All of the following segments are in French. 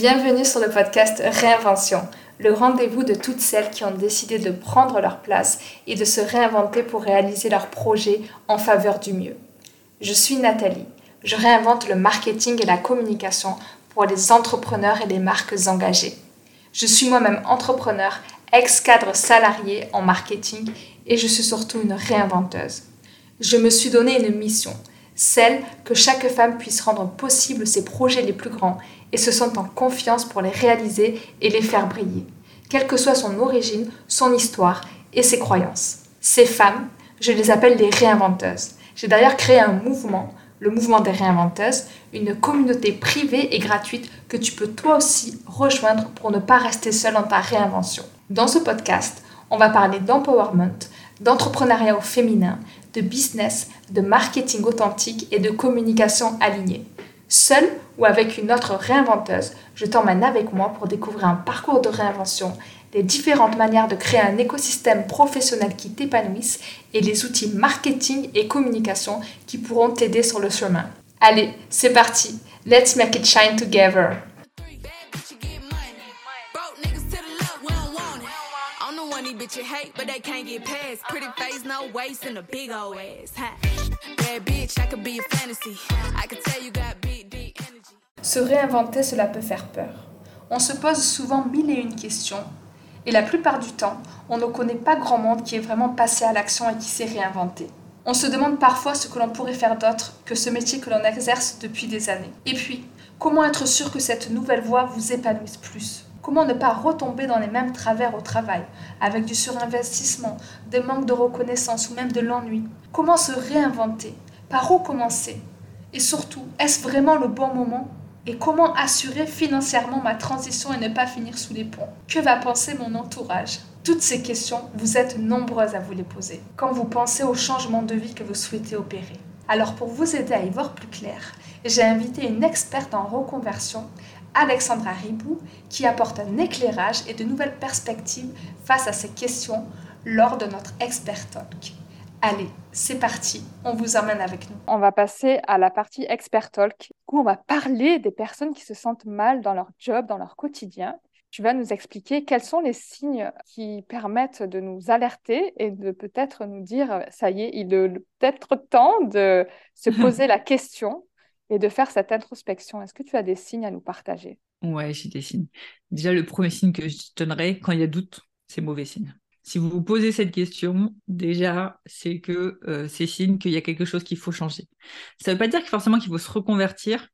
Bienvenue sur le podcast Réinvention, le rendez-vous de toutes celles qui ont décidé de prendre leur place et de se réinventer pour réaliser leurs projets en faveur du mieux. Je suis Nathalie. Je réinvente le marketing et la communication pour les entrepreneurs et les marques engagées. Je suis moi-même entrepreneur, ex-cadre salarié en marketing et je suis surtout une réinventeuse. Je me suis donné une mission, celle que chaque femme puisse rendre possible ses projets les plus grands et se sentent en confiance pour les réaliser et les faire briller, quelle que soit son origine, son histoire et ses croyances. Ces femmes, je les appelle les réinventeuses. J'ai d'ailleurs créé un mouvement, le mouvement des réinventeuses, une communauté privée et gratuite que tu peux toi aussi rejoindre pour ne pas rester seule dans ta réinvention. Dans ce podcast, on va parler d'empowerment, d'entrepreneuriat au féminin, de business, de marketing authentique et de communication alignée. Seule ou avec une autre réinventeuse, je t'emmène avec moi pour découvrir un parcours de réinvention, les différentes manières de créer un écosystème professionnel qui t'épanouisse et les outils marketing et communication qui pourront t'aider sur le chemin. Allez, c'est parti. Let's make it shine together. Se réinventer, cela peut faire peur. On se pose souvent mille et une questions, et la plupart du temps, on ne connaît pas grand monde qui est vraiment passé à l'action et qui s'est réinventé. On se demande parfois ce que l'on pourrait faire d'autre que ce métier que l'on exerce depuis des années. Et puis, comment être sûr que cette nouvelle voie vous épanouisse plus? Comment ne pas retomber dans les mêmes travers au travail, avec du surinvestissement, des manques de reconnaissance ou même de l'ennui? Comment se réinventer? Par où commencer? Et surtout, est-ce vraiment le bon moment? Et comment assurer financièrement ma transition et ne pas finir sous les ponts? Que va penser mon entourage? Toutes ces questions, vous êtes nombreuses à vous les poser quand vous pensez au changement de vie que vous souhaitez opérer. Alors pour vous aider à y voir plus clair, j'ai invité une experte en reconversion, Alexandra Ribou, qui apporte un éclairage et de nouvelles perspectives face à ces questions lors de notre Expert Talk. Allez, c'est parti, on vous emmène avec nous. On va passer à la partie expert talk. Coup, on va parler des personnes qui se sentent mal dans leur job, dans leur quotidien. Tu vas nous expliquer quels sont les signes qui permettent de nous alerter et de peut-être nous dire, ça y est, il est peut-être temps de se poser la question et de faire cette introspection. Est-ce que tu as des signes à nous partager? Ouais, j'ai des signes. Déjà, le premier signe que je donnerais, quand il y a doute, c'est mauvais signe. Si vous vous posez cette question, déjà, c'est que euh, c'est signe qu'il y a quelque chose qu'il faut changer. Ça ne veut pas dire forcément qu'il faut se reconvertir.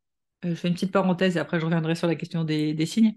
Euh, je fais une petite parenthèse et après je reviendrai sur la question des, signes.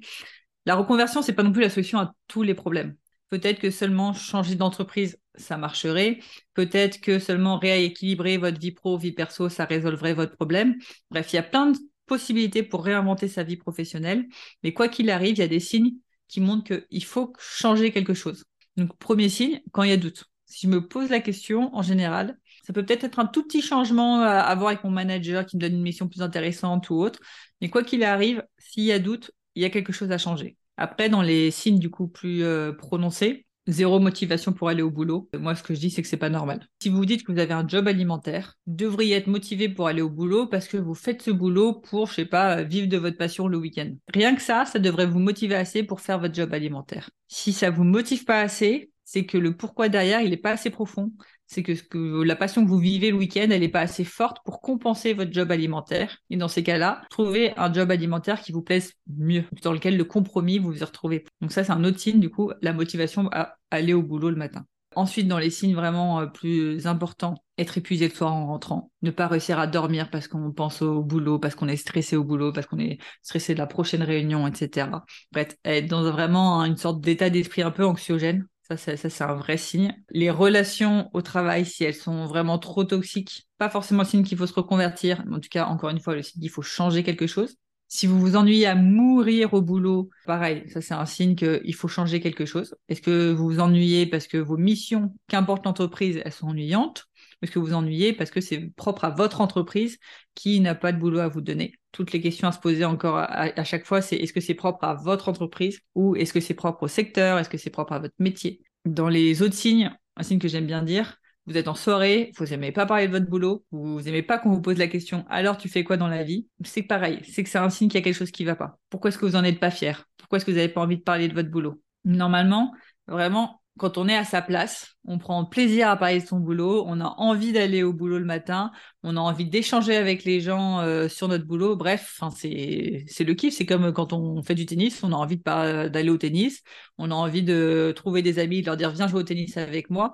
La reconversion, c'est pas non plus la solution à tous les problèmes. Peut-être que seulement changer d'entreprise, ça marcherait. Peut-être que seulement rééquilibrer votre vie pro, vie perso, ça résolverait votre problème. Bref, il y a plein de possibilités pour réinventer sa vie professionnelle. Mais quoi qu'il arrive, il y a des signes qui montrent qu'il faut changer quelque chose. Donc, premier signe, quand il y a doute. Si je me pose la question, en général, ça peut peut-être être un tout petit changement à voir avec mon manager qui me donne une mission plus intéressante ou autre. Mais quoi qu'il arrive, s'il y a doute, il y a quelque chose à changer. Après, dans les signes du coup plus euh, prononcés, zéro motivation pour aller au boulot. Moi, ce que je dis, c'est que c'est pas normal. Si vous dites que vous avez un job alimentaire, vous devriez être motivé pour aller au boulot parce que vous faites ce boulot pour, je sais pas, vivre de votre passion le week-end. Rien que ça, ça devrait vous motiver assez pour faire votre job alimentaire. Si ça vous motive pas assez, c'est que le pourquoi derrière, il n'est pas assez profond. C'est que, la passion que vous vivez le week-end, elle n'est pas assez forte pour compenser votre job alimentaire. Et dans ces cas-là, trouvez un job alimentaire qui vous plaise mieux, dans lequel le compromis vous vous retrouvez. Donc ça, c'est un autre signe, du coup, la motivation à aller au boulot le matin. Ensuite, dans les signes vraiment euh, plus importants, être épuisé le soir en rentrant, ne pas réussir à dormir parce qu'on pense au boulot, parce qu'on est stressé au boulot, parce qu'on est stressé de la prochaine réunion, etc. Bref, être dans vraiment une sorte d'état d'esprit un peu anxiogène, ça, c'est un vrai signe. Les relations au travail, si elles sont vraiment trop toxiques, pas forcément signe qu'il faut se reconvertir, en tout cas, encore une fois, le signe qu'il faut changer quelque chose. Si vous vous ennuyez à mourir au boulot, pareil, ça c'est un signe qu'il faut changer quelque chose. Est-ce que vous vous ennuyez parce que vos missions, qu'importe l'entreprise, elles sont ennuyantes? Est-ce que vous ennuyez parce que c'est propre à votre entreprise qui n'a pas de boulot à vous donner. Toutes les questions à se poser encore à, chaque fois, c'est est-ce que c'est propre à votre entreprise ou est-ce que c'est propre au secteur Est-ce que c'est propre à votre métier? Dans les autres signes, un signe que j'aime bien dire, vous êtes en soirée, vous n'aimez pas parler de votre boulot, vous n'aimez pas qu'on vous pose la question alors tu fais quoi dans la vie, c'est pareil, c'est que c'est un signe qu'il y a quelque chose qui ne va pas. Pourquoi est-ce que vous n'en êtes pas fier? Pourquoi est-ce que vous n'avez pas envie de parler de votre boulot? Normalement, vraiment, quand on est à sa place, on prend plaisir à parler de son boulot, on a envie d'aller au boulot le matin, on a envie d'échanger avec les gens euh, sur notre boulot. Bref, c'est le kiff. C'est comme quand on fait du tennis, on a envie d'aller au tennis, on a envie de trouver des amis, de leur dire viens jouer au tennis avec moi.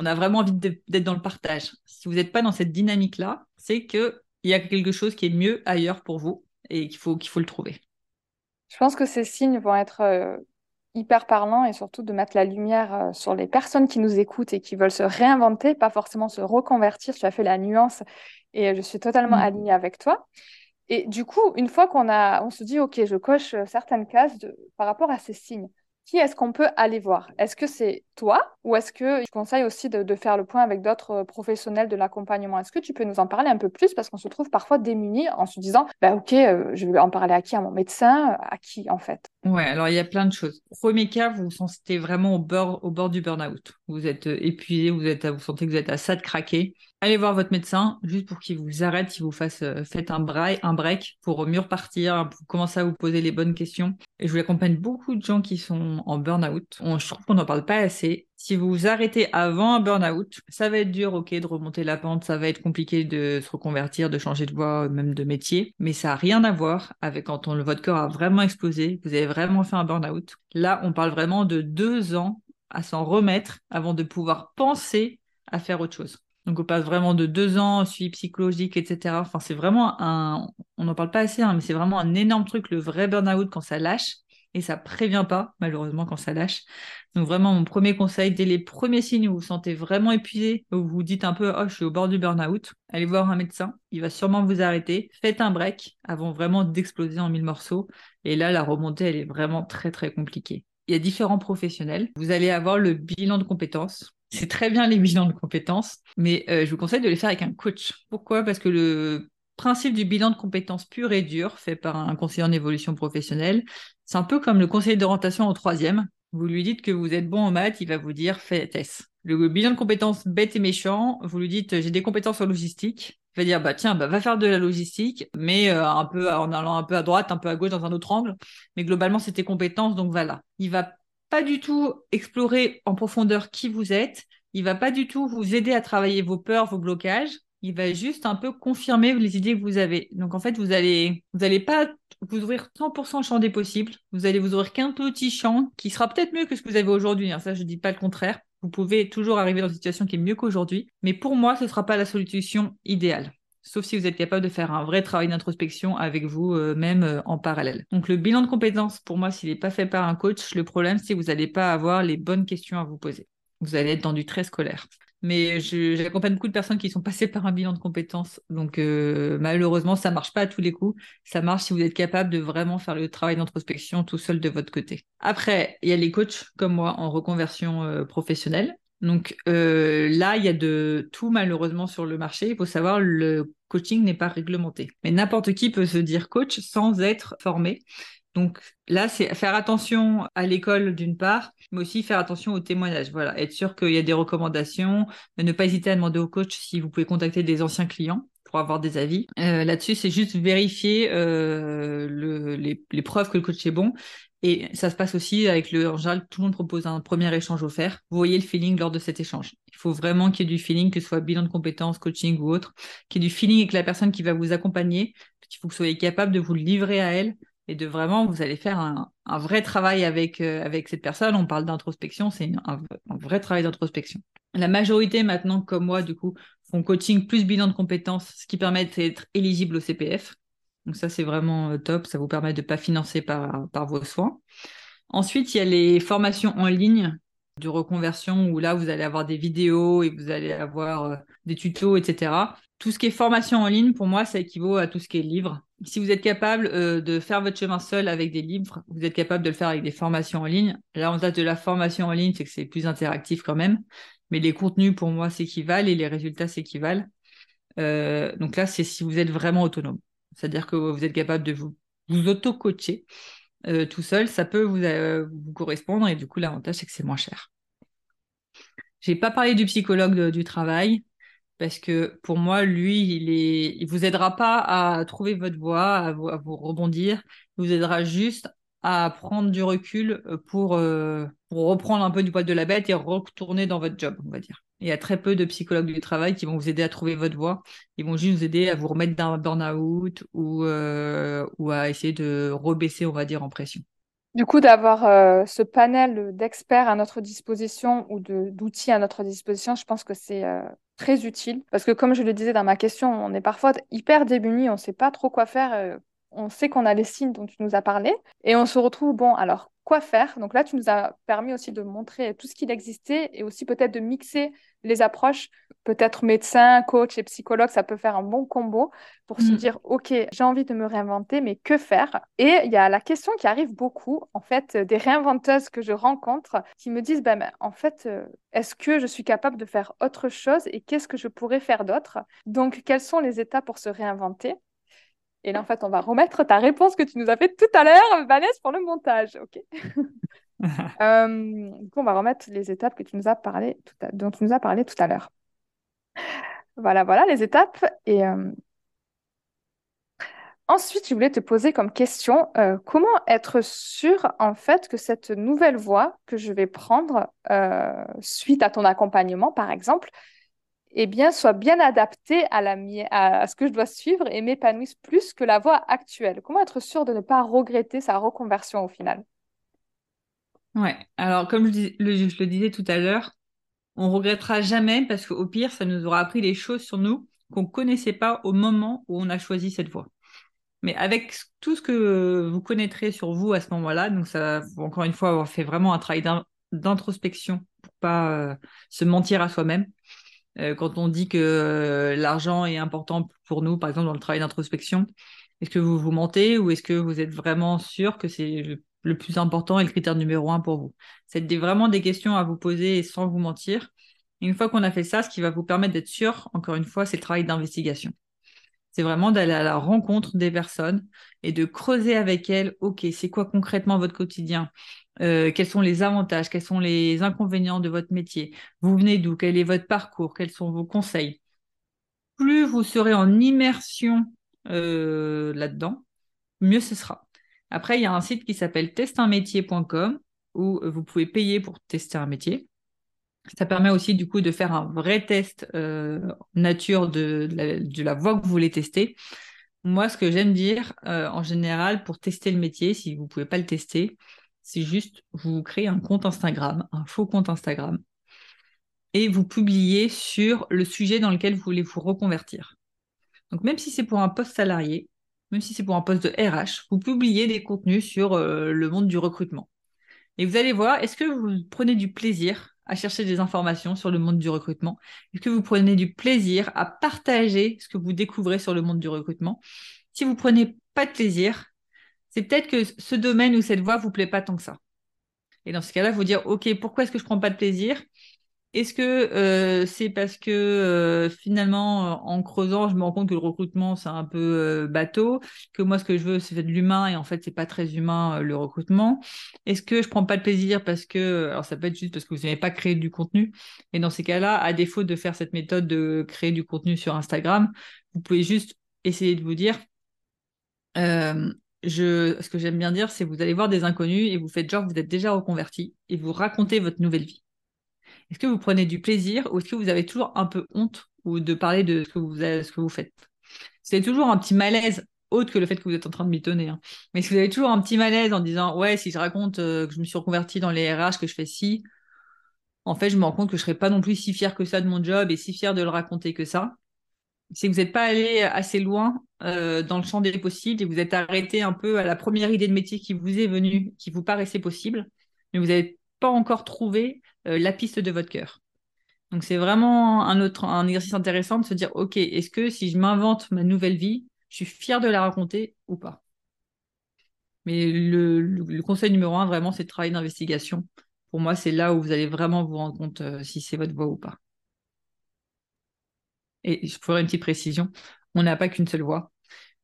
On a vraiment envie d'être dans le partage. Si vous n'êtes pas dans cette dynamique-là, c'est qu'il y a quelque chose qui est mieux ailleurs pour vous et qu'il faut, qu'il faut le trouver. Je pense que ces signes vont être euh, hyper parlant et surtout de mettre la lumière euh, sur les personnes qui nous écoutent et qui veulent se réinventer, pas forcément se reconvertir. Tu as fait la nuance et je suis totalement mm. alignée avec toi. Et du coup, une fois qu'on a, on se dit, OK, je coche euh, certaines cases de, par rapport à ces signes, qui est-ce qu'on peut aller voir? Est-ce que c'est toi ou est-ce que je conseille aussi de, faire le point avec d'autres euh, professionnels de l'accompagnement? Est-ce que tu peux nous en parler un peu plus? Parce qu'on se trouve parfois démunis en se disant bah, ok euh, je vais en parler à qui? À mon médecin? À qui en fait? Ouais alors il y a plein de choses. Premier cas vous vous sentez vraiment au bord du burn-out. Vous êtes euh, épuisé, vous êtes vous sentez que vous êtes à ça de craquer allez voir votre médecin juste pour qu'il vous arrête, qu'il vous fasse euh, faites un break, un break pour mieux repartir, pour commencer à vous poser les bonnes questions. Et je vous accompagne beaucoup de gens qui sont en burn-out. je trouve qu'on n'en parle pas assez. Si vous vous arrêtez avant un burn-out, ça va être dur, ok, de remonter la pente, ça va être compliqué de se reconvertir, de changer de voie, même de métier, mais ça n'a rien à voir avec quand on, votre corps a vraiment explosé, vous avez vraiment fait un burn-out. Là, on parle vraiment de deux ans à s'en remettre avant de pouvoir penser à faire autre chose. Donc on passe vraiment de deux ans, suivi psychologique, etc. Enfin, c'est vraiment un, on n'en parle pas assez, hein, mais c'est vraiment un énorme truc, le vrai burn-out quand ça lâche. Et ça prévient pas, malheureusement, quand ça lâche. Donc vraiment, mon premier conseil, dès les premiers signes où vous vous sentez vraiment épuisé, où vous vous dites un peu, oh, je suis au bord du burn-out, allez voir un médecin. Il va sûrement vous arrêter. Faites un break avant vraiment d'exploser en mille morceaux. Et là, la remontée, elle est vraiment très, très compliquée. Il y a différents professionnels. Vous allez avoir le bilan de compétences c'est très bien les bilans de compétences, mais euh, je vous conseille de les faire avec un coach. Pourquoi? Parce que le principe du bilan de compétences pur et dur, fait par un conseiller en évolution professionnelle, c'est un peu comme le conseiller d'orientation au troisième. Vous lui dites que vous êtes bon en maths, il va vous dire fais TES. Le bilan de compétences bête et méchant, vous lui dites j'ai des compétences en logistique, il va dire bah tiens bah, va faire de la logistique mais euh, un peu en allant un peu à droite un peu à gauche dans un autre angle mais globalement c'est tes compétences donc voilà il va pas du tout explorer en profondeur qui vous êtes. Il va pas du tout vous aider à travailler vos peurs, vos blocages. Il va juste un peu confirmer les idées que vous avez. Donc en fait, vous allez, vous pas vous ouvrir 100% le champ des possibles. Vous allez vous ouvrir qu'un petit champ qui sera peut-être mieux que ce que vous avez aujourd'hui. Hein. Ça, je dis pas le contraire. Vous pouvez toujours arriver dans une situation qui est mieux qu'aujourd'hui. Mais pour moi, ce sera pas la solution idéale sauf si vous êtes capable de faire un vrai travail d'introspection avec vous-même euh, euh, en parallèle. Donc le bilan de compétences, pour moi, s'il n'est pas fait par un coach, le problème, c'est que vous n'allez pas avoir les bonnes questions à vous poser. Vous allez être dans du très scolaire. Mais j'accompagne beaucoup de personnes qui sont passées par un bilan de compétences. Donc euh, malheureusement, ça marche pas à tous les coups. Ça marche si vous êtes capable de vraiment faire le travail d'introspection tout seul de votre côté. Après, il y a les coachs comme moi en reconversion professionnelle donc euh, là, il y a de tout malheureusement sur le marché. Il faut savoir, le coaching n'est pas réglementé. Mais n'importe qui peut se dire coach sans être formé. Donc là, c'est faire attention à l'école d'une part, mais aussi faire attention aux témoignages. Voilà, être sûr qu'il y a des recommandations, ne pas hésiter à demander au coach si vous pouvez contacter des anciens clients pour avoir des avis. Euh, là-dessus, c'est juste vérifier euh, les, preuves que le coach est bon et ça se passe aussi avec le, en général, tout le monde propose un premier échange offert. Vous voyez le feeling lors de cet échange. Il faut vraiment qu'il y ait du feeling, que ce soit bilan de compétences, coaching ou autre, qu'il y ait du feeling avec la personne qui va vous accompagner. Il faut que vous soyez capable de vous le livrer à elle et de vraiment, vous allez faire un, vrai travail avec, euh, avec cette personne. On parle d'introspection, c'est un, vrai travail d'introspection. La majorité maintenant, comme moi, du coup, font coaching plus bilan de compétences, ce qui permet d'être éligible au CPF. Donc ça, c'est vraiment euh, top. Ça vous permet de ne pas financer par, par vos soins. Ensuite, il y a les formations en ligne de reconversion où là, vous allez avoir des vidéos et vous allez avoir euh, des tutos, etc. Tout ce qui est formation en ligne, pour moi, ça équivaut à tout ce qui est livre. Si vous êtes capable euh, de faire votre chemin seul avec des livres, vous êtes capable de le faire avec des formations en ligne. L'avantage de la formation en ligne, c'est que c'est plus interactif quand même. Mais les contenus, pour moi, s'équivalent et les résultats s'équivalent. donc là, c'est si vous êtes vraiment autonome. C'est-à-dire que vous êtes capable de vous, auto-coacher euh, tout seul. Ça peut vous, euh, vous, correspondre et du coup, l'avantage, c'est que c'est moins cher. J'ai pas parlé du psychologue du travail parce que pour moi, lui, il il vous aidera pas à trouver votre voie, à vous, rebondir. Il vous aidera juste à prendre du recul euh, pour, euh, pour reprendre un peu du poil de la bête et retourner dans votre job, on va dire. Il y a très peu de psychologues du travail qui vont vous aider à trouver votre voie. Ils vont juste vous aider à vous remettre d'un burn-out ou, euh, ou à essayer de rebaisser, on va dire, en pression. Du coup, d'avoir ce panel d'experts à notre disposition ou d'outils à notre disposition, je pense que c'est très utile. Parce que comme je le disais dans ma question, on est parfois hyper démunis, on ne sait pas trop quoi faire on sait qu'on a les signes dont tu nous as parlé et on se retrouve, bon, alors quoi faire. Donc là, tu nous as permis aussi de montrer tout ce qu'il existait et aussi peut-être de mixer les approches, peut-être médecin, coach et psychologue, ça peut faire un bon combo pour se mm. dire, OK, j'ai envie de me réinventer, mais que faire? Et il y a la question qui arrive beaucoup, en fait, des réinventeuses que je rencontre qui me disent, ben, en fait, euh, est-ce que je suis capable de faire autre chose et qu'est-ce que je pourrais faire d'autre? Donc, quelles sont les étapes pour se réinventer? Et là, en fait, on va remettre ta réponse que tu nous as fait tout à l'heure, Vanessa, pour le montage. OK euh, Du coup, on va remettre les étapes que tu nous as parlé tout à... dont tu nous as parlé tout à l'heure. Voilà, voilà les étapes. Et euh, ensuite, je voulais te poser comme question euh, comment être sûr, en fait, que cette nouvelle voie que je vais prendre suite à ton accompagnement, par exemple, eh bien, soit bien adapté à, ce que je dois suivre et m'épanouisse plus que la voie actuelle Comment être sûr de ne pas regretter sa reconversion au final? Ouais, alors comme je, le disais tout à l'heure, on regrettera jamais parce qu'au pire, ça nous aura appris des choses sur nous qu'on ne connaissait pas au moment où on a choisi cette voie. Mais avec tout ce que vous connaîtrez sur vous à ce moment-là, donc ça, encore une fois, avoir fait vraiment un travail d'introspection pour pas euh, se mentir à soi-même. Euh, quand on dit que euh, l'argent est important pour nous, par exemple dans le travail d'introspection, est-ce que vous vous mentez ou est-ce que vous êtes vraiment sûr que c'est le, plus important et le critère numéro un pour vous? C'est vraiment des questions à vous poser sans vous mentir. Une fois qu'on a fait ça, ce qui va vous permettre d'être sûr, encore une fois, c'est le travail d'investigation. C'est vraiment d'aller à la rencontre des personnes et de creuser avec elles, OK, c'est quoi concrètement votre quotidien? Euh, quels sont les avantages, quels sont les inconvénients de votre métier, vous venez d'où, quel est votre parcours, quels sont vos conseils? Plus vous serez en immersion euh, là-dedans, mieux ce sera. Après, il y a un site qui s'appelle testunmétier.com où vous pouvez payer pour tester un métier. Ça permet aussi du coup de faire un vrai test euh, nature de, la, voie que vous voulez tester. Moi, ce que j'aime dire en général pour tester le métier, si vous ne pouvez pas le tester, c'est juste, vous créez un compte Instagram, un faux compte Instagram, et vous publiez sur le sujet dans lequel vous voulez vous reconvertir. Donc même si c'est pour un poste salarié, même si c'est pour un poste de RH, vous publiez des contenus sur euh, le monde du recrutement. Et vous allez voir, est-ce que vous prenez du plaisir à chercher des informations sur le monde du recrutement. Est-ce que vous prenez du plaisir à partager ce que vous découvrez sur le monde du recrutement? Si vous prenez pas de plaisir, c'est peut-être que ce domaine ou cette voie vous plaît pas tant que ça. Et dans ce cas-là, faut dire, OK, pourquoi est-ce que je prends pas de plaisir? Est-ce que euh, c'est parce que euh, finalement, en creusant, je me rends compte que le recrutement, c'est un peu euh, bateau, que moi, ce que je veux, c'est de l'humain et en fait, c'est pas très humain le recrutement Est-ce que je prends pas de plaisir parce que, alors ça peut être juste parce que vous n'avez pas créé du contenu. Et dans ces cas-là, à défaut de faire cette méthode de créer du contenu sur Instagram, vous pouvez juste essayer de vous dire, ce que j'aime bien dire, c'est vous allez voir des inconnus et vous faites genre vous êtes déjà reconverti et vous racontez votre nouvelle vie. Est-ce que vous prenez du plaisir ou est-ce que vous avez toujours un peu honte ou de parler de ce que vous, que vous faites? C'est toujours un petit malaise autre que le fait que vous êtes en train de mitonner. Hein. Mais que vous avez toujours un petit malaise en disant ouais si je raconte euh, que je me suis reconverti dans les RH, que je fais ci, en fait je me rends compte que je serais pas non plus si fier que ça de mon job et si fier de le raconter que ça c'est que vous n'êtes pas allé assez loin euh, dans le champ des possibles et vous êtes arrêté un peu à la première idée de métier qui vous est venue, qui vous paraissait possible, mais vous n'avez pas encore trouvé la piste de votre cœur. Donc c'est vraiment un autre un exercice intéressant de se dire ok est-ce que si je m'invente ma nouvelle vie, je suis fier de la raconter ou pas? Mais le, conseil numéro un vraiment c'est de travailler d'investigation. Pour moi c'est là où vous allez vraiment vous rendre compte euh, si c'est votre voie ou pas. Et je ferai une petite précision, on n'a pas qu'une seule voie.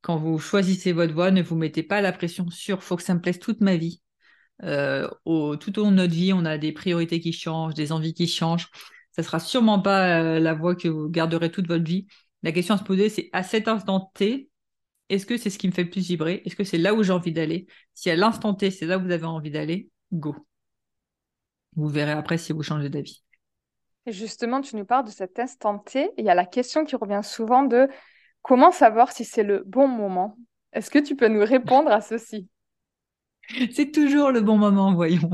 Quand vous choisissez votre voie, ne vous mettez pas la pression sur faut que ça me plaise toute ma vie. Euh, tout au long de notre vie, on a des priorités qui changent, des envies qui changent. Ça sera sûrement pas euh, la voie que vous garderez toute votre vie. La question à se poser, c'est à cet instant T, est-ce que c'est ce qui me fait le plus vibrer? Est-ce que c'est là où j'ai envie d'aller? Si à l'instant T, c'est là où vous avez envie d'aller, go. Vous verrez après si vous changez d'avis. Justement, tu nous parles de cet instant T. Il y a la question qui revient souvent de comment savoir si c'est le bon moment? Est-ce que tu peux nous répondre à ceci? C'est toujours le bon moment, voyons.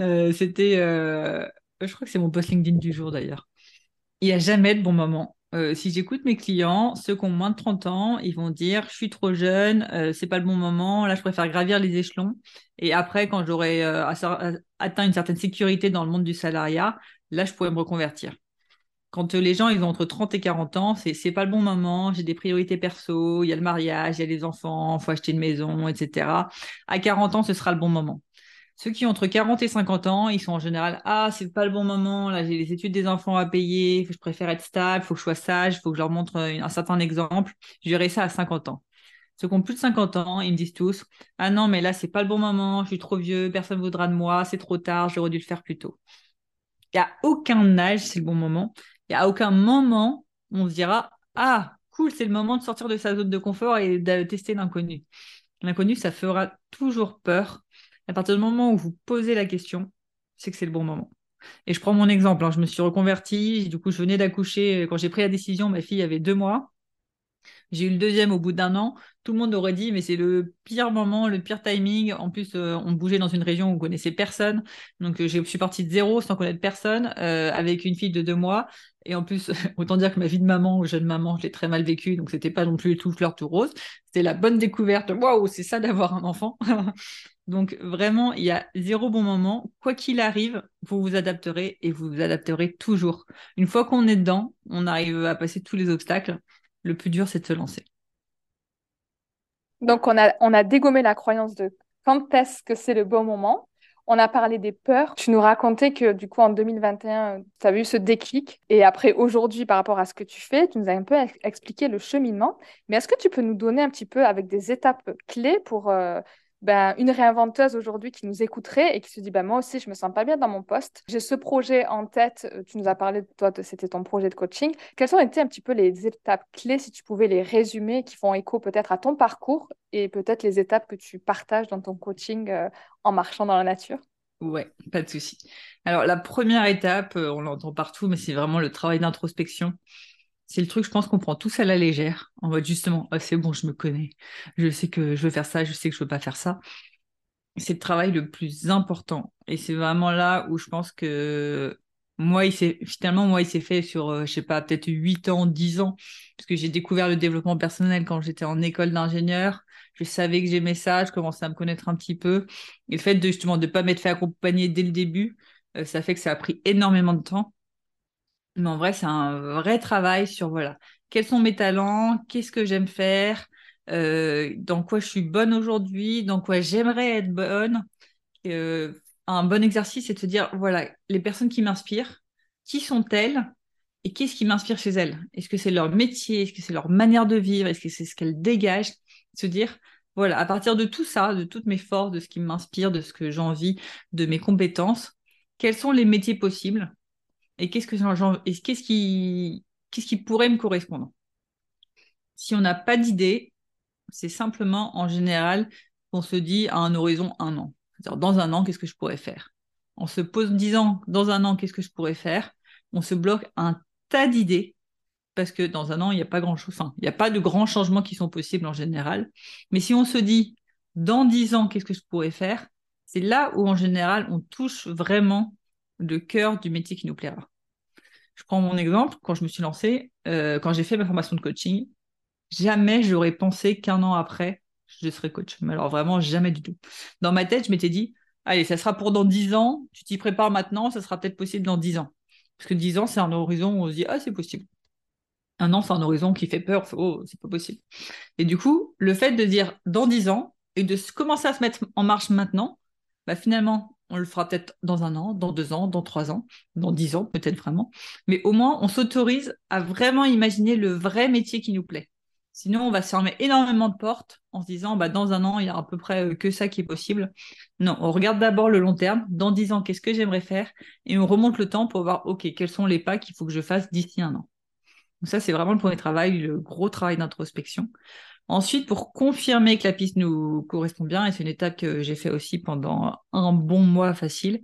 Euh, c'était, euh, je crois que c'est mon post LinkedIn du jour d'ailleurs. Il n'y a jamais de bon moment. Euh, si j'écoute mes clients, ceux qui ont moins de 30 ans, ils vont dire je suis trop jeune, c'est pas le bon moment, là je préfère gravir les échelons. Et après, quand j'aurai atteint une certaine sécurité dans le monde du salariat, là je pourrais me reconvertir. Quand les gens ils ont entre 30 et 40 ans, c'est c'est pas le bon moment, j'ai des priorités perso, il y a le mariage, il y a les enfants, faut acheter une maison, etc. À 40 ans, ce sera le bon moment. Ceux qui ont entre 40 et 50 ans, ils sont en général Ah, c'est pas le bon moment, là j'ai les études des enfants à payer, je préfère être stable, faut que je sois sage, faut que je leur montre un certain exemple. Je dirais ça à 50 ans. Ceux qui ont plus de 50 ans, ils me disent tous Ah non, mais là c'est pas le bon moment, je suis trop vieux, personne ne voudra de moi, c'est trop tard, j'aurais dû le faire plus tôt. Il a aucun âge, c'est le bon moment. Il n'y a aucun moment on se dira Ah, cool, c'est le moment de sortir de sa zone de confort et de tester l'inconnu. L'inconnu, ça fera toujours peur à partir du moment où vous posez la question, c'est que c'est le bon moment. Et je prends mon exemple, hein. je me suis reconvertie, du coup je venais d'accoucher, quand j'ai pris la décision, ma fille avait deux mois, j'ai eu le deuxième au bout d'un an. Tout le monde aurait dit, mais c'est le pire moment, le pire timing. En plus, euh, on bougeait dans une région où on connaissait personne. Donc, euh, je suis partie de zéro sans connaître personne, euh, avec une fille de deux mois. Et en plus, autant dire que ma vie de maman ou jeune maman, je l'ai très mal vécue. Donc, c'était pas non plus tout fleur, tout rose. C'était la bonne découverte. Waouh, c'est ça d'avoir un enfant. Donc, vraiment, il y a zéro bon moment. Quoi qu'il arrive, vous vous adapterez et vous vous adapterez toujours. Une fois qu'on est dedans, on arrive à passer tous les obstacles. Le plus dur, c'est de se lancer. Donc, on a, on a dégommé la croyance de quand est-ce que c'est le bon moment. On a parlé des peurs. Tu nous racontais que du coup, en 2021, tu as eu ce déclic. Et après, aujourd'hui, par rapport à ce que tu fais, tu nous as un peu expliqué le cheminement. Mais est-ce que tu peux nous donner un petit peu avec des étapes clés pour euh, ben, une réinventeuse aujourd'hui qui nous écouterait et qui se dit ben, moi aussi je me sens pas bien dans mon poste. J'ai ce projet en tête euh, tu nous as parlé toi c'était ton projet de coaching. Quelles ont été un petit peu les étapes clés si tu pouvais les résumer qui font écho peut-être à ton parcours et peut-être les étapes que tu partages dans ton coaching euh, en marchant dans la nature? Ouais, pas de souci. Alors la première étape, euh, on l'entend partout, mais c'est vraiment le travail d'introspection c'est le truc, je pense qu'on prend tous à la légère, en mode justement, oh, c'est bon, je me connais, je sais que je veux faire ça, je sais que je veux pas faire ça. C'est le travail le plus important. Et c'est vraiment là où je pense que moi, il finalement, moi, il s'est fait sur, je euh, je sais pas, peut-être 8 ans, 10 ans, parce que j'ai découvert le développement personnel quand j'étais en école d'ingénieur. Je savais que j'aimais ça, je commençais à me connaître un petit peu. Et le fait de justement de pas m'être fait accompagner dès le début, euh, ça fait que ça a pris énormément de temps. Mais en vrai, c'est un vrai travail sur, voilà, quels sont mes talents, qu'est-ce que j'aime faire, euh, dans quoi je suis bonne aujourd'hui, dans quoi j'aimerais être bonne. Euh, un bon exercice, c'est de se dire, voilà, les personnes qui m'inspirent, qui sont-elles et qu'est-ce qui m'inspire chez elles? Est-ce que c'est leur métier? Est-ce que c'est leur manière de vivre? Est-ce que c'est ce qu'elles dégagent? Se dire, voilà, à partir de tout ça, de toutes mes forces, de ce qui m'inspire, de ce que j'ai envie, de mes compétences, quels sont les métiers possibles et qu'est-ce que qu'est-ce qui pourrait me correspondre? Si on n'a pas d'idée, c'est simplement en général qu'on se dit à un horizon un an. C'est-à-dire dans un an, qu'est-ce que je pourrais faire? On se pose disant dans un an, qu'est-ce que je pourrais faire? On se bloque un tas d'idées parce que dans un an, il n'y a pas grand-chose, enfin, il n'y a pas de grands changements qui sont possibles en général. Mais si on se dit dans dix ans, qu'est-ce que je pourrais faire? C'est là où en général, on touche vraiment le cœur du métier qui nous plaira. Je prends mon exemple, quand je me suis lancée, euh, quand j'ai fait ma formation de coaching, jamais j'aurais pensé qu'un an après, je serais coach. Mais alors vraiment, jamais du tout. Dans ma tête, je m'étais dit, allez, ça sera pour dans 10 ans, tu t'y prépares maintenant, ça sera peut-être possible dans 10 ans. Parce que 10 ans, c'est un horizon où on se dit, ah, c'est possible. Un an, c'est un horizon qui fait peur, oh, c'est pas possible. Et du coup, le fait de dire dans 10 ans et de commencer à se mettre en marche maintenant, bah finalement, on le fera peut-être dans un an, dans deux ans, dans trois ans, dans dix ans, peut-être vraiment. Mais au moins, on s'autorise à vraiment imaginer le vrai métier qui nous plaît. Sinon, on va se fermer énormément de portes en se disant, bah, dans un an, il y a à peu près euh, que ça qui est possible. Non, on regarde d'abord le long terme. Dans dix ans, qu'est-ce que j'aimerais faire? Et on remonte le temps pour voir, OK, quels sont les pas qu'il faut que je fasse d'ici un an. Donc ça, c'est vraiment le premier travail, le gros travail d'introspection. Ensuite, pour confirmer que la piste nous correspond bien, et c'est une étape que j'ai fait aussi pendant un bon mois facile,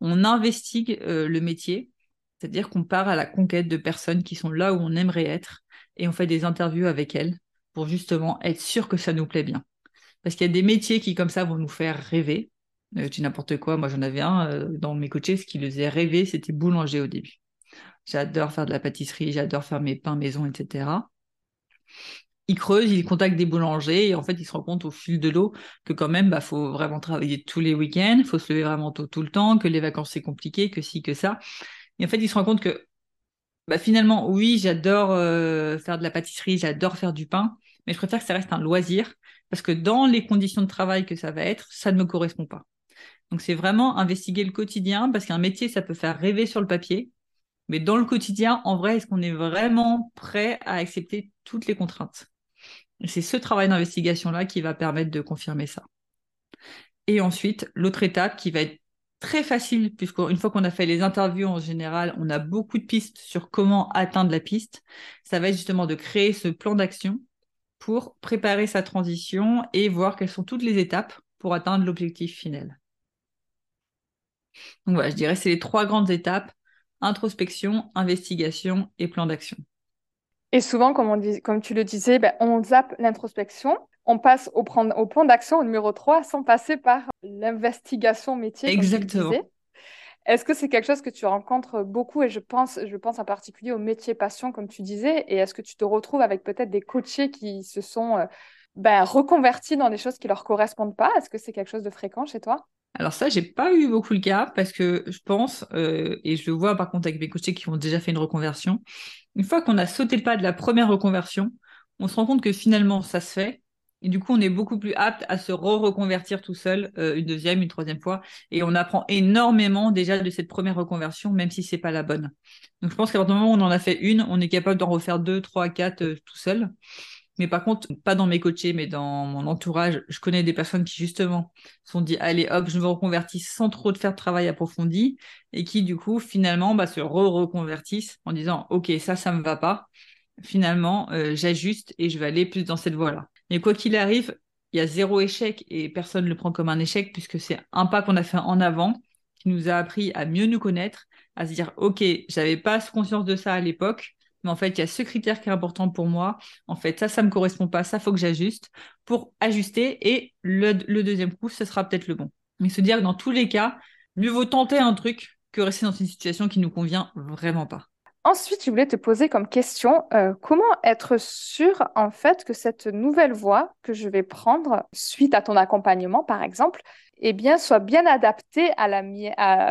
on investigue euh, le métier, c'est-à-dire qu'on part à la conquête de personnes qui sont là où on aimerait être et on fait des interviews avec elles pour justement être sûr que ça nous plaît bien. Parce qu'il y a des métiers qui, comme ça, vont nous faire rêver. Euh, tu n'importe quoi. Moi, j'en avais un euh, dans mes coachés, ce qui le faisait rêver, c'était boulanger au début. J'adore faire de la pâtisserie, j'adore faire mes pains maison, etc. Il creuse, il contacte des boulangers et en fait, il se rend compte au fil de l'eau que quand même, bah, faut vraiment travailler tous les week-ends, faut se lever vraiment tôt tout le temps, que les vacances c'est compliqué, que si, que ça. Et en fait, il se rend compte que bah, finalement, oui, j'adore euh, faire de la pâtisserie, j'adore faire du pain, mais je préfère que ça reste un loisir parce que dans les conditions de travail que ça va être, ça ne me correspond pas. Donc, c'est vraiment investiguer le quotidien parce qu'un métier, ça peut faire rêver sur le papier, mais dans le quotidien, en vrai, est-ce qu'on est vraiment prêt à accepter toutes les contraintes? C'est ce travail d'investigation-là qui va permettre de confirmer ça. Et ensuite, l'autre étape qui va être très facile, puisqu'une fois qu'on a fait les interviews en général, on a beaucoup de pistes sur comment atteindre la piste. Ça va être justement de créer ce plan d'action pour préparer sa transition et voir quelles sont toutes les étapes pour atteindre l'objectif final. Donc voilà, je dirais c'est les trois grandes étapes introspection, investigation et plan d'action. Et souvent, comme, on dit, comme tu le disais, ben, on zappe l'introspection on passe au, au plan d'action au numéro 3 sans passer par l'investigation métier. Exactement. Est-ce que c'est quelque chose que tu rencontres beaucoup et je pense, je pense en particulier au métier passion, comme tu disais, et est-ce que tu te retrouves avec peut-être des coachés qui se sont euh, ben, reconvertis dans des choses qui leur correspondent pas? Est-ce que c'est quelque chose de fréquent chez toi? Alors ça, j'ai pas eu beaucoup le cas parce que je pense, euh, et je le vois par contre avec mes coachés qui ont déjà fait une reconversion, une fois qu'on a sauté le pas de la première reconversion, on se rend compte que finalement ça se fait, et du coup, on est beaucoup plus apte à se re-reconvertir tout seul euh, une deuxième, une troisième fois. Et on apprend énormément déjà de cette première reconversion, même si c'est pas la bonne. Donc, je pense qu'à partir du moment où on en a fait une, on est capable d'en refaire deux, trois, quatre euh, tout seul. Mais par contre, pas dans mes coachés, mais dans mon entourage, je connais des personnes qui justement sont dit allez hop, je me reconvertis sans trop de faire de travail approfondi et qui du coup finalement bah, se re-reconvertissent en disant ok ça ça me va pas. Finalement, euh, j'ajuste et je vais aller plus dans cette voie-là. Mais quoi qu'il arrive, il y a zéro échec et personne ne le prend comme un échec puisque c'est un pas qu'on a fait en avant qui nous a appris à mieux nous connaître, à se dire ok, j'avais pas conscience de ça à l'époque, mais en fait il y a ce critère qui est important pour moi. En fait ça, ça me correspond pas, ça faut que j'ajuste pour ajuster et le, le deuxième coup, ce sera peut-être le bon. Mais se dire dans tous les cas, mieux vaut tenter un truc que rester dans une situation qui nous convient vraiment pas. Ensuite, je voulais te poser comme question, euh, comment être sûr en fait que cette nouvelle voie que je vais prendre suite à ton accompagnement, par exemple, eh bien, soit bien adaptée à, la,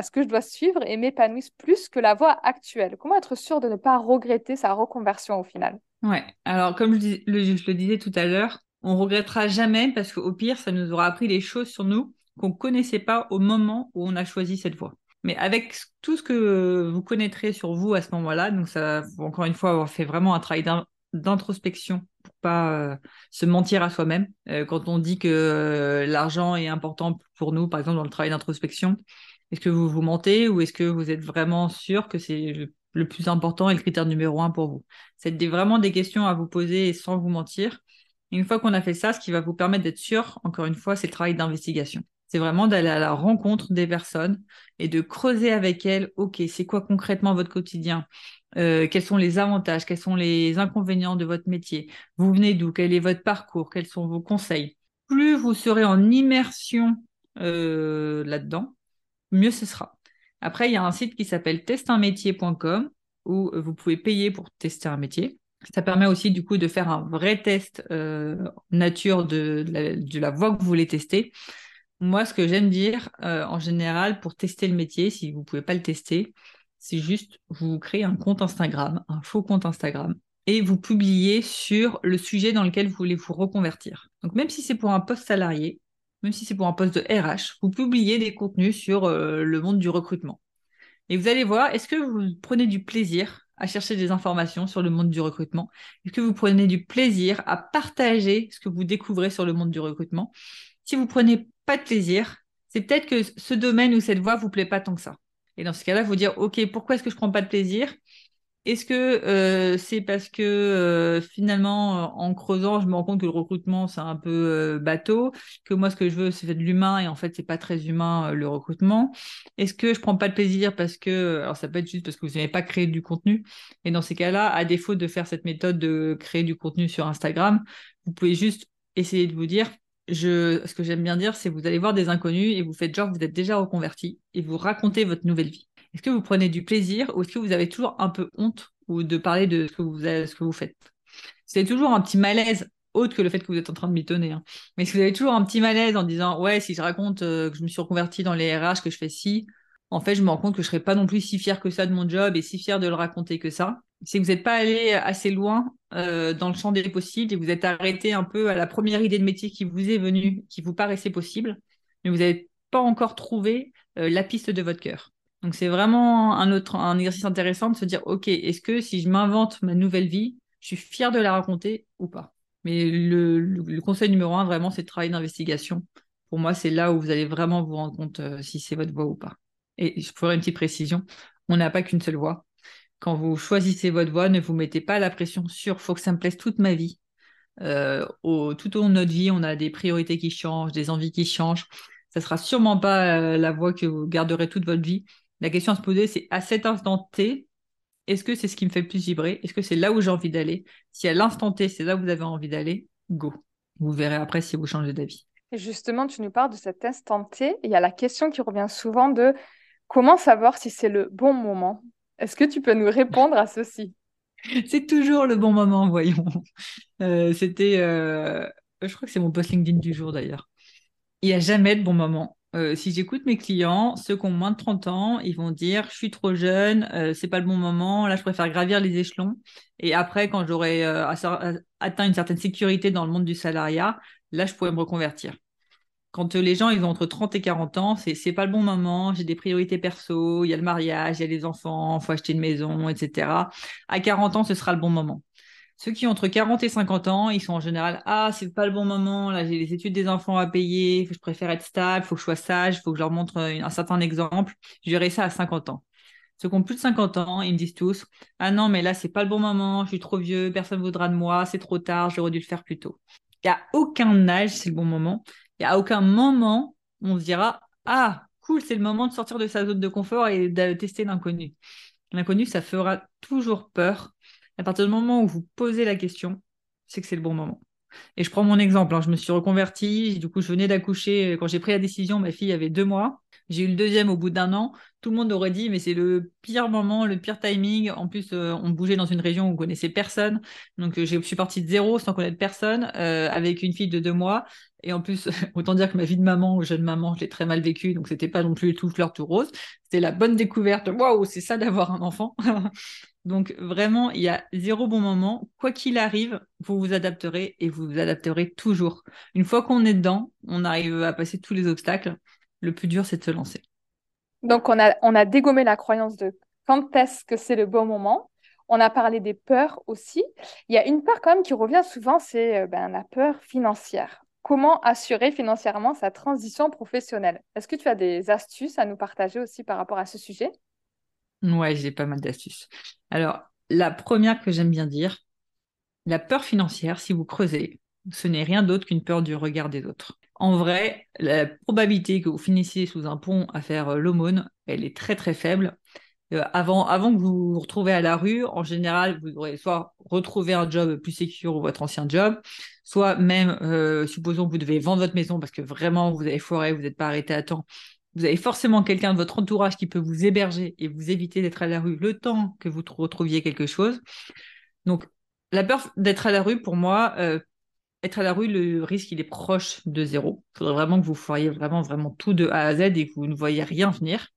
ce que je dois suivre et m'épanouisse plus que la voie actuelle? Comment être sûr de ne pas regretter sa reconversion au final? Ouais, alors comme je, le, je le disais tout à l'heure, on regrettera jamais parce qu'au pire, ça nous aura appris des choses sur nous qu'on ne connaissait pas au moment où on a choisi cette voie. Mais avec tout ce que vous connaîtrez sur vous à ce moment-là, donc ça, encore une fois, avoir fait vraiment un travail d'introspection pour pas euh, se mentir à soi-même. Euh, quand on dit que euh, l'argent est important pour nous, par exemple dans le travail d'introspection, est-ce que vous vous mentez ou est-ce que vous êtes vraiment sûr que c'est le, plus important et le critère numéro un pour vous? C'est vraiment des questions à vous poser sans vous mentir. Une fois qu'on a fait ça, ce qui va vous permettre d'être sûr, encore une fois, c'est le travail d'investigation. C'est vraiment d'aller à la rencontre des personnes et de creuser avec elles, OK, c'est quoi concrètement votre quotidien? Euh, Quels sont les avantages? Quels sont les inconvénients de votre métier? Vous venez d'où? Quel est votre parcours? Quels sont vos conseils? Plus vous serez en immersion euh, là-dedans, mieux ce sera. Après, il y a un site qui s'appelle testunmétier.com où vous pouvez payer pour tester un métier. Ça permet aussi du coup de faire un vrai test euh, nature de, de, la, voie que vous voulez tester. Moi, ce que j'aime dire euh, en général pour tester le métier, si vous ne pouvez pas le tester, c'est juste vous créez un compte Instagram, un faux compte Instagram, et vous publiez sur le sujet dans lequel vous voulez vous reconvertir. Donc même si c'est pour un poste salarié, même si c'est pour un poste de RH, vous publiez des contenus sur euh, le monde du recrutement. Et vous allez voir, est-ce que vous prenez du plaisir à chercher des informations sur le monde du recrutement? Est-ce que vous prenez du plaisir à partager ce que vous découvrez sur le monde du recrutement? Si vous prenez pas de plaisir, c'est peut-être que ce domaine ou cette voie vous plaît pas tant que ça. Et dans ce cas-là, vous dire, OK, pourquoi est-ce que je prends pas de plaisir? Est-ce que euh, c'est parce que euh, finalement, en creusant, je me rends compte que le recrutement, c'est un peu euh, bateau, que moi, ce que je veux, c'est de l'humain et en fait, c'est pas très humain le recrutement? Est-ce que je prends pas de plaisir parce que, alors ça peut être juste parce que vous n'avez pas créé du contenu? Et dans ces cas-là, à défaut de faire cette méthode de créer du contenu sur Instagram, vous pouvez juste essayer de vous dire, ce que j'aime bien dire, c'est vous allez voir des inconnus et vous faites genre vous êtes déjà reconverti et vous racontez votre nouvelle vie. Est-ce que vous prenez du plaisir ou est-ce que vous avez toujours un peu honte ou de parler de ce que vous, ce vous faites? C'est toujours un petit malaise autre que le fait que vous êtes en train de mitonner. Hein. Mais est-ce que vous avez toujours un petit malaise en disant ouais si je raconte euh, que je me suis reconverti dans les RH, que je fais ci, en fait je me rends compte que je serais pas non plus si fier que ça de mon job et si fier de le raconter que ça. C'est que vous n'êtes pas allé assez loin euh, dans le champ des possibles et vous êtes arrêté un peu à la première idée de métier qui vous est venue, qui vous paraissait possible, mais vous n'avez pas encore trouvé euh, la piste de votre cœur. Donc c'est vraiment un autre un exercice intéressant de se dire ok est-ce que si je m'invente ma nouvelle vie, je suis fier de la raconter ou pas? Mais le, conseil numéro un vraiment c'est de travailler d'investigation. Pour moi c'est là où vous allez vraiment vous rendre compte euh, si c'est votre voie ou pas. Et je ferai une petite précision on n'a pas qu'une seule voie. Quand vous choisissez votre voie, ne vous mettez pas la pression sur faut que ça me plaise toute ma vie. Euh, tout au long de notre vie, on a des priorités qui changent, des envies qui changent. Ça sera sûrement pas euh, la voie que vous garderez toute votre vie. La question à se poser, c'est à cet instant T, est-ce que c'est ce qui me fait le plus vibrer? Est-ce que c'est là où j'ai envie d'aller? Si à l'instant T, c'est là où vous avez envie d'aller, go. Vous verrez après si vous changez d'avis. Et justement, tu nous parles de cet instant T. Il y a la question qui revient souvent de comment savoir si c'est le bon moment? Est-ce que tu peux nous répondre à ceci? C'est toujours le bon moment, voyons. Euh, c'était, euh, je crois que c'est mon post LinkedIn du jour d'ailleurs. Il n'y a jamais de bon moment. Euh, si j'écoute mes clients, ceux qui ont moins de 30 ans, ils vont dire je suis trop jeune, euh, c'est pas le bon moment, là je préfère gravir les échelons. Et après, quand j'aurai atteint une certaine sécurité dans le monde du salariat, là je pourrais me reconvertir. Quand les gens ils ont entre 30 et 40 ans, c'est c'est pas le bon moment, j'ai des priorités perso, il y a le mariage, il y a les enfants, faut acheter une maison, etc. À 40 ans, ce sera le bon moment. Ceux qui ont entre 40 et 50 ans, ils sont en général Ah, c'est pas le bon moment, là j'ai les études des enfants à payer, je préfère être stable, faut que je sois sage, faut que je leur montre un certain exemple. Je ça à 50 ans. Ceux qui ont plus de 50 ans, ils me disent tous Ah non, mais là c'est pas le bon moment, je suis trop vieux, personne ne voudra de moi, c'est trop tard, j'aurais dû le faire plus tôt. Il n'y a aucun âge, c'est le bon moment. N'y a aucun moment on se dira Ah, cool, c'est le moment de sortir de sa zone de confort et de tester l'inconnu. L'inconnu, ça fera toujours peur à partir du moment où vous posez la question, c'est que c'est le bon moment. Et je prends mon exemple, hein. je me suis reconvertie, du coup je venais d'accoucher, quand j'ai pris la décision, ma fille avait deux mois, j'ai eu le deuxième au bout d'un an, tout le monde aurait dit mais c'est le pire moment, le pire timing, en plus euh, on bougeait dans une région où on connaissait personne, donc euh, je suis partie de zéro sans connaître personne, euh, avec une fille de deux mois, et en plus, autant dire que ma vie de maman ou jeune maman, je l'ai très mal vécue, donc c'était pas non plus tout fleur tout rose. C'était la bonne découverte. Waouh, c'est ça d'avoir un enfant. Donc vraiment, il y a zéro bon moment. Quoi qu'il arrive, vous vous adapterez et vous vous adapterez toujours. Une fois qu'on est dedans, on arrive à passer tous les obstacles. Le plus dur, c'est de se lancer. Donc on a, on a dégommé la croyance de quand est-ce que c'est le bon moment. On a parlé des peurs aussi. Il y a une peur quand même qui revient souvent, c'est euh, ben, la peur financière. Comment assurer financièrement sa transition professionnelle? Est-ce que tu as des astuces à nous partager aussi par rapport à ce sujet? Ouais, j'ai pas mal d'astuces. Alors, la première que j'aime bien dire, la peur financière, si vous creusez, ce n'est rien d'autre qu'une peur du regard des autres. En vrai, la probabilité que vous finissiez sous un pont à faire euh, l'aumône, elle est très très faible. Euh, avant, avant que vous vous retrouvez à la rue, en général, vous aurez soit retrouvé un job plus sécure ou votre ancien job, soit même, euh, supposons que vous devez vendre votre maison parce que vraiment vous avez foiré, vous n'êtes pas arrêté à temps, vous avez forcément quelqu'un de votre entourage qui peut vous héberger et vous éviter d'être à la rue le temps que vous retrouviez quelque chose. Donc, la peur d'être à la rue, pour moi, être à la rue, le risque, il est proche de zéro. Il faudrait vraiment que vous foiriez vraiment, vraiment tout de A à Z et que vous ne voyez rien venir.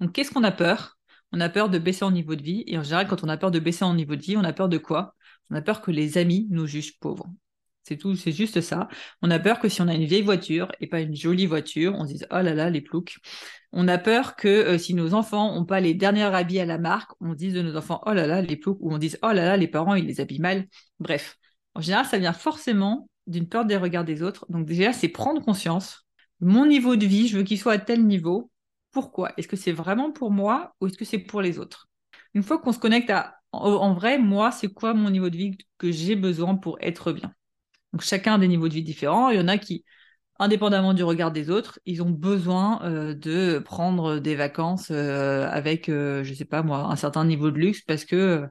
Donc, qu'est-ce qu'on a peur? On a peur de baisser en niveau de vie. Et en général, quand on a peur de baisser en niveau de vie, on a peur de quoi? On a peur que les amis nous jugent pauvres. C'est tout, c'est juste ça. On a peur que si on a une vieille voiture et pas une jolie voiture, on se dise oh là là les ploucs. On a peur que euh, si nos enfants n'ont pas les derniers habits à la marque, on dise de nos enfants oh là là les ploucs ou on dise oh là là les parents ils les habillent mal. Bref, en général ça vient forcément d'une peur des regards des autres. Donc déjà c'est prendre conscience. Mon niveau de vie, je veux qu'il soit à tel niveau. Pourquoi? Est-ce que c'est vraiment pour moi ou est-ce que c'est pour les autres? Une fois qu'on se connecte à en vrai, moi, c'est quoi mon niveau de vie que j'ai besoin pour être bien? Donc chacun a des niveaux de vie différents. Il y en a qui, indépendamment du regard des autres, ils ont besoin euh, de prendre des vacances euh, avec, euh, je sais pas moi, un certain niveau de luxe parce que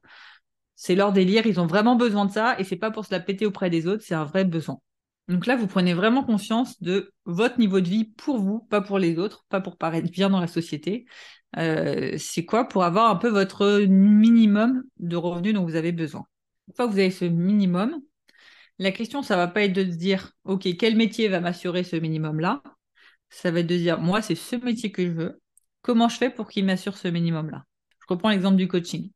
c'est leur délire. Ils ont vraiment besoin de ça et c'est pas pour se la péter auprès des autres, c'est un vrai besoin. Donc là, vous prenez vraiment conscience de votre niveau de vie pour vous, pas pour les autres, pas pour paraître bien dans la société. c'est quoi pour avoir un peu votre minimum de revenus dont vous avez besoin? Une fois que vous avez ce minimum, la question, ça va pas être de se dire, OK, quel métier va m'assurer ce minimum-là? Ça va être de dire, moi, c'est ce métier que je veux. Comment je fais pour qu'il m'assure ce minimum-là? Je reprends l'exemple du coaching.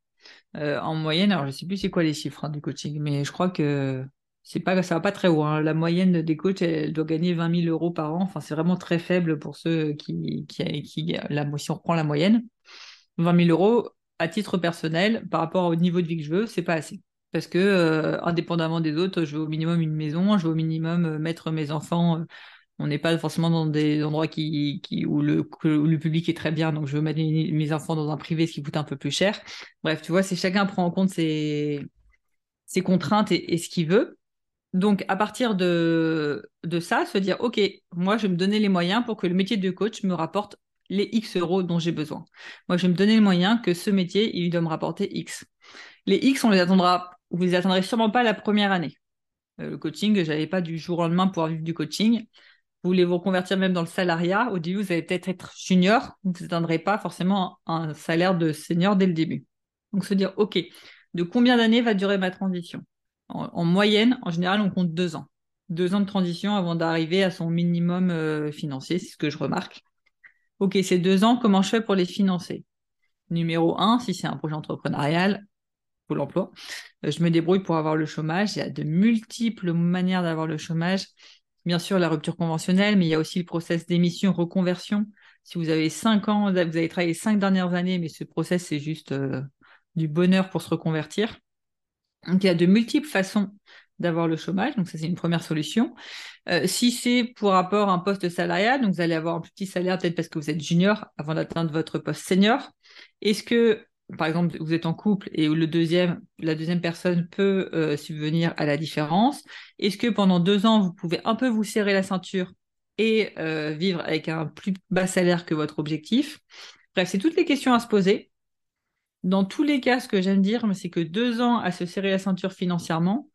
Euh, en moyenne, alors je sais plus c'est quoi les chiffres hein, du coaching, mais je crois que c'est pas, ça va pas très haut. Hein. La moyenne des coachs, elle doit gagner 20 000 euros par an. Enfin, c'est vraiment très faible pour ceux qui, qui, qui la, si on reprend la moyenne. 20 000 euros à titre personnel par rapport au niveau de vie que je veux, c'est pas assez parce que euh, indépendamment des autres, je veux au minimum une maison, je veux au minimum euh, mettre mes enfants. On n'est pas forcément dans des endroits qui, où, le, public est très bien, donc je veux mettre mes enfants dans un privé, ce qui coûte un peu plus cher. Bref, tu vois, c'est chacun prend en compte ses, contraintes et, ce qu'il veut. Donc, à partir de, ça, se dire, OK, moi, je vais me donner les moyens pour que le métier de coach me rapporte les X euros dont j'ai besoin. Moi, je vais me donner les moyens que ce métier, il doit me rapporter X. Les X, on les attendra vous les atteindrez sûrement pas la première année. Euh, le coaching, j'avais pas du jour au lendemain pour vivre du coaching. Vous voulez vous reconvertir même dans le salariat. Au début, vous allez peut-être être junior. Vous n'atteindrez pas forcément un salaire de senior dès le début. Donc, se dire, OK, de combien d'années va durer ma transition? En, moyenne, en général, on compte deux ans. Deux ans de transition avant d'arriver à son minimum euh, financier, c'est ce que je remarque. OK, ces deux ans, comment je fais pour les financer? Numéro un, si c'est un projet entrepreneurial, l'emploi. Euh, je me débrouille pour avoir le chômage. Il y a de multiples manières d'avoir le chômage. Bien sûr, la rupture conventionnelle, mais il y a aussi le process d'émission, reconversion. Si vous avez cinq ans, vous avez travaillé cinq dernières années, mais ce process, c'est juste euh, du bonheur pour se reconvertir. Donc, il y a de multiples façons d'avoir le chômage. Donc, ça, c'est une première solution. Euh, si c'est pour rapport à un poste salarial, donc vous allez avoir un petit salaire peut-être parce que vous êtes junior avant d'atteindre votre poste senior. Est-ce que par exemple, vous êtes en couple et la deuxième personne peut euh, subvenir à la différence. Est-ce que pendant deux ans, vous pouvez un peu vous serrer la ceinture et euh, vivre avec un plus bas salaire que votre objectif? Bref, c'est toutes les questions à se poser. Dans tous les cas, ce que j'aime dire, c'est que deux ans à se serrer la ceinture financièrement,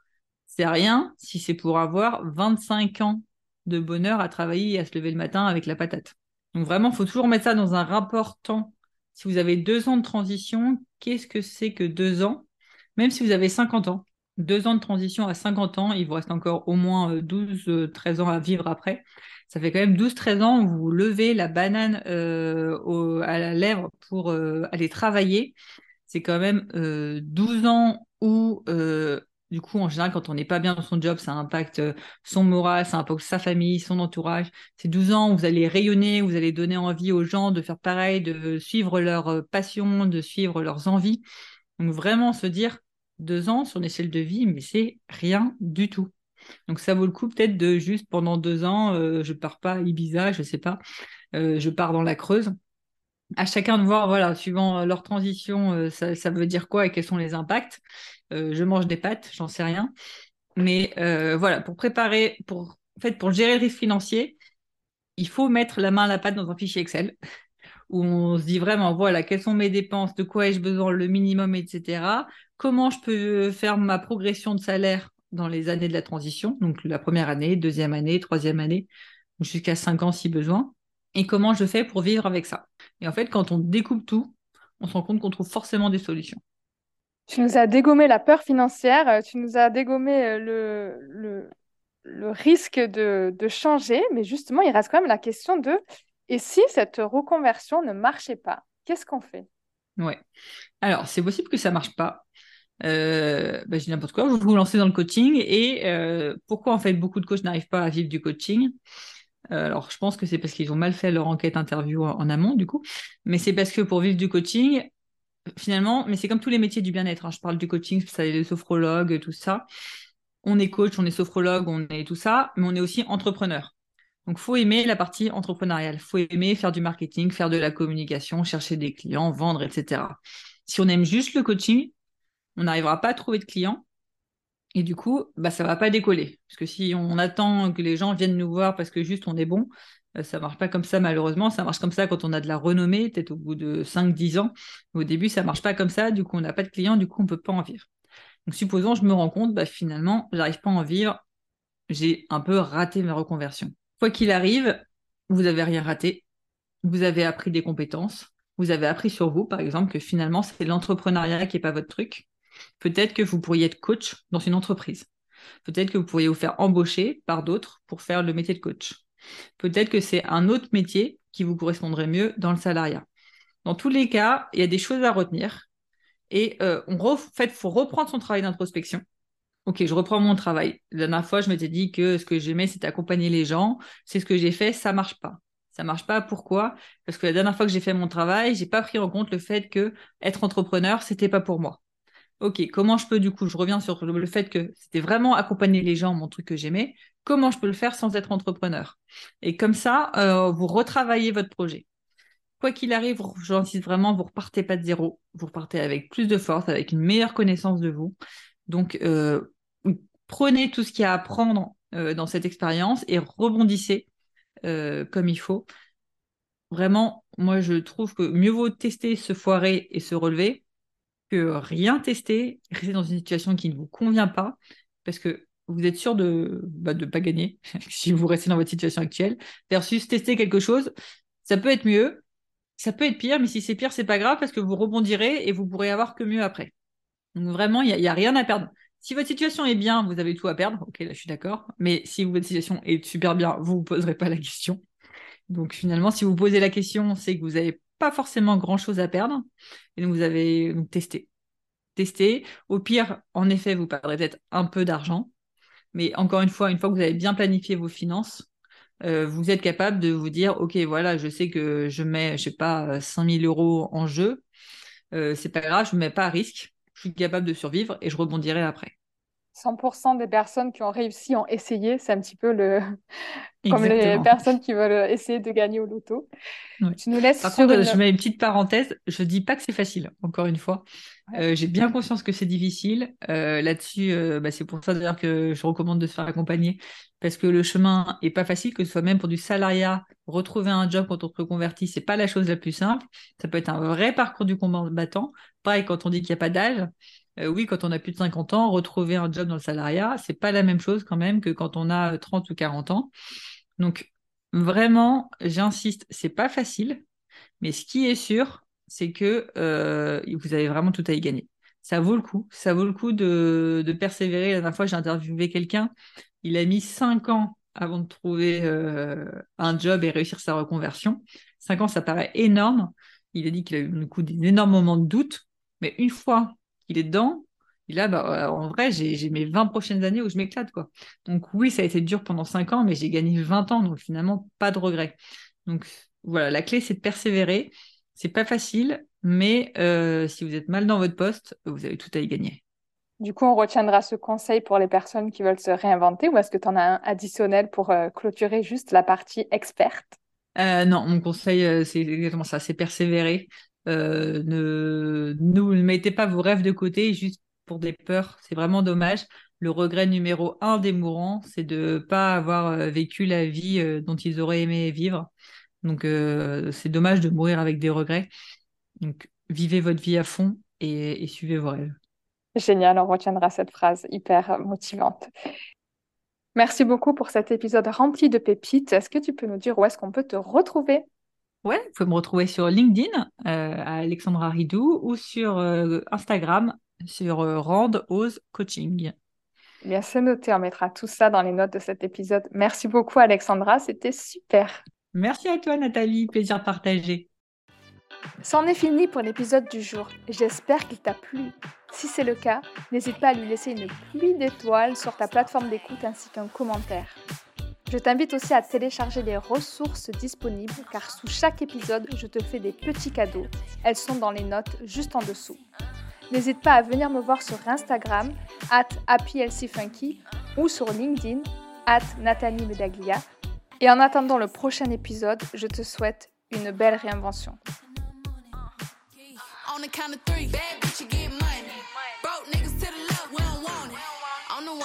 c'est rien si c'est pour avoir 25 ans de bonheur à travailler et à se lever le matin avec la patate. Donc vraiment, il faut toujours mettre ça dans un rapport temps si vous avez deux ans de transition, qu'est-ce que c'est que deux ans? Même si vous avez 50 ans, deux ans de transition à 50 ans, il vous reste encore au moins 12-13 euh, ans à vivre après. Ça fait quand même 12-13 ans où vous levez la banane euh, à la lèvre pour euh, aller travailler. C'est quand même 12 ans où du coup, en général, quand on n'est pas bien dans son job, ça impacte euh, son moral, ça impacte sa famille, son entourage. C'est 12 ans où vous allez rayonner, vous allez donner envie aux gens de faire pareil, de suivre leur euh, passion, de suivre leurs envies. Donc vraiment se dire, deux ans sur une échelle de vie, mais c'est rien du tout. Donc ça vaut le coup peut-être de juste pendant deux ans, euh, je pars pas Ibiza, je sais pas, je pars dans la Creuse. À chacun de voir, voilà, suivant leur transition, ça, veut dire quoi et quels sont les impacts. Euh, je mange des pâtes, j'en sais rien. Mais euh, voilà, pour préparer, pour, en fait, pour gérer le risque financier, il faut mettre la main à la pâte dans un fichier Excel où on se dit vraiment, voilà, quelles sont mes dépenses, de quoi ai-je besoin, le minimum, etc. Comment je peux faire ma progression de salaire dans les années de la transition, donc la première année, deuxième année, troisième année, jusqu'à cinq ans si besoin, et comment je fais pour vivre avec ça. Et en fait, quand on découpe tout, on se rend compte qu'on trouve forcément des solutions. Tu nous as dégommé la peur financière, euh, tu nous as dégommé euh, le, le, risque de, changer, mais justement, il reste quand même la question de et si cette reconversion ne marchait pas, qu'est-ce qu'on fait? Ouais. Alors, c'est possible que ça ne marche pas. euh, bah, je dis n'importe quoi, vous vous lancez dans le coaching et euh, pourquoi en fait beaucoup de coachs n'arrivent pas à vivre du coaching? Alors je pense que c'est parce qu'ils ont mal fait leur enquête interview en, amont du coup, mais c'est parce que pour vivre du coaching, finalement, mais c'est comme tous les métiers du bien-être, hein. je parle du coaching, ça les sophrologues, tout ça, on est coach, on est sophrologue, on est tout ça, mais on est aussi entrepreneur. Donc, faut aimer la partie entrepreneuriale. faut aimer faire du marketing, faire de la communication, chercher des clients, vendre, etc. Si on aime juste le coaching, on n'arrivera pas à trouver de clients. Et du coup, bah, ça va pas décoller. Parce que si on attend que les gens viennent nous voir parce que juste on est bon, ça euh, ça marche pas comme ça malheureusement. Ça marche comme ça quand on a de la renommée, peut-être au bout de 5-10 ans. Au début, ça marche pas comme ça. Du coup, on n'a pas de clients, du coup, on peut pas en vivre. Donc, supposons, je me rends compte, bah, finalement, j'arrive pas à en vivre. J'ai un peu raté ma reconversion. Quoi qu'il arrive, vous n'avez rien raté. Vous avez appris des compétences. Vous avez appris sur vous, par exemple, que finalement, c'est l'entrepreneuriat qui n'est pas votre truc. Peut-être que vous pourriez être coach dans une entreprise. Peut-être que vous pourriez vous faire embaucher par d'autres pour faire le métier de coach. Peut-être que c'est un autre métier qui vous correspondrait mieux dans le salariat. Dans tous les cas, il y a des choses à retenir. Et euh, on en fait, il faut reprendre son travail d'introspection. Ok, je reprends mon travail. La dernière fois, je m'étais dit que ce que j'aimais, c'était accompagner les gens. C'est ce que j'ai fait, ça marche pas. Ça marche pas. Pourquoi? Parce que la dernière fois que j'ai fait mon travail, j'ai pas pris en compte le fait que être entrepreneur, c'était pas pour moi. Ok, comment je peux du coup, je reviens sur le fait que c'était vraiment accompagner les gens, mon truc que j'aimais. Comment je peux le faire sans être entrepreneur? Et comme ça, euh, vous retravaillez votre projet. Quoi qu'il arrive, j'insiste vraiment, vous repartez pas de zéro. Vous repartez avec plus de force, avec une meilleure connaissance de vous. Donc, euh, prenez tout ce qu'il y a à prendre euh, dans cette expérience et rebondissez comme il faut. Vraiment, moi, je trouve que mieux vaut tester, se foirer et se relever rien tester, rester dans une situation qui ne vous convient pas, parce que vous êtes sûr de ne bah, pas gagner si vous restez dans votre situation actuelle, versus tester quelque chose, ça peut être mieux, ça peut être pire, mais si c'est pire, c'est pas grave parce que vous rebondirez et vous pourrez avoir que mieux après. Donc vraiment, il n'y a, a, rien à perdre. Si votre situation est bien, vous avez tout à perdre. Ok, là je suis d'accord. Mais si votre situation est super bien, vous ne vous poserez pas la question. Donc finalement, si vous posez la question, c'est que vous n'avez pas forcément grand-chose à perdre. Et donc, vous avez testé. Testé. Au pire, en effet, vous perdrez peut-être un peu d'argent. Mais encore une fois, une fois que vous avez bien planifié vos finances, euh, vous êtes capable de vous dire, OK, voilà, je sais que je mets, je sais pas, 5000 euros en jeu. Euh, c'est pas grave, je ne mets pas à risque. Je suis capable de survivre et je rebondirai après. 100% des personnes qui ont réussi ont essayé. C'est un petit peu le... comme les personnes qui veulent essayer de gagner au loto. Tu nous laisses Par contre, je mets une petite parenthèse. Je dis pas que c'est facile, encore une fois. Euh, j'ai bien conscience que c'est difficile. Euh, là-dessus, euh, bah, c'est pour ça d'ailleurs que je recommande de se faire accompagner parce que le chemin est pas facile, que ce soit même pour du salariat, retrouver un job quand on se reconvertit, c'est pas la chose la plus simple. Ça peut être un vrai parcours du combattant. Pareil, quand on dit qu'il n'y a pas d'âge, euh, oui, quand on a plus de 50 ans, retrouver un job dans le salariat, c'est pas la même chose quand même que quand on a 30 ou 40 ans. Donc, vraiment, j'insiste, c'est pas facile, mais ce qui est sûr, c'est que euh, vous avez vraiment tout à y gagner. Ça vaut le coup, ça vaut le coup de, persévérer. La dernière fois, j'ai interviewé quelqu'un, il a mis 5 ans avant de trouver euh, un job et réussir sa reconversion. 5 ans, ça paraît énorme. Il a dit qu'il a eu du coup des énormes moments de doute, mais une fois il est dedans. Et là, bah, en vrai, j'ai mes 20 prochaines années où je m'éclate. quoi. Donc oui, ça a été dur pendant 5 ans, mais j'ai gagné 20 ans, donc finalement, pas de regret. Donc voilà, la clé, c'est de persévérer. C'est pas facile, mais euh, si vous êtes mal dans votre poste, vous avez tout à y gagner. Du coup, on retiendra ce conseil pour les personnes qui veulent se réinventer ou est-ce que tu en as un additionnel pour euh, clôturer juste la partie experte? Euh, Non, mon conseil, c'est exactement ça, c'est persévérer. Euh, ne, ne mettez pas vos rêves de côté juste pour des peurs. C'est vraiment dommage. Le regret numéro un des mourants, c'est de ne pas avoir euh, vécu la vie euh, dont ils auraient aimé vivre. Donc, c'est dommage de mourir avec des regrets. Donc, vivez votre vie à fond et, et suivez vos rêves. Génial, on retiendra cette phrase hyper motivante. Merci beaucoup pour cet épisode rempli de pépites. Est-ce que tu peux nous dire où est-ce qu'on peut te retrouver? Ouais, vous pouvez me retrouver sur LinkedIn euh, à Alexandra Ridou ou sur euh, Instagram sur euh, Rand Ose Coaching. Bien, c'est noté, on mettra tout ça dans les notes de cet épisode. Merci beaucoup Alexandra, c'était super. Merci à toi Nathalie, plaisir partagé. C'en est fini pour l'épisode du jour. J'espère qu'il t'a plu. Si c'est le cas, n'hésite pas à lui laisser une pluie d'étoiles sur ta plateforme d'écoute ainsi qu'un commentaire. Je t'invite aussi à télécharger les ressources disponibles car sous chaque épisode, je te fais des petits cadeaux. Elles sont dans les notes juste en dessous. N'hésite pas à venir me voir sur Instagram, at happylcfunky ou sur LinkedIn, at Nathalie Medaglia. Et en attendant le prochain épisode, je te souhaite une belle réinvention.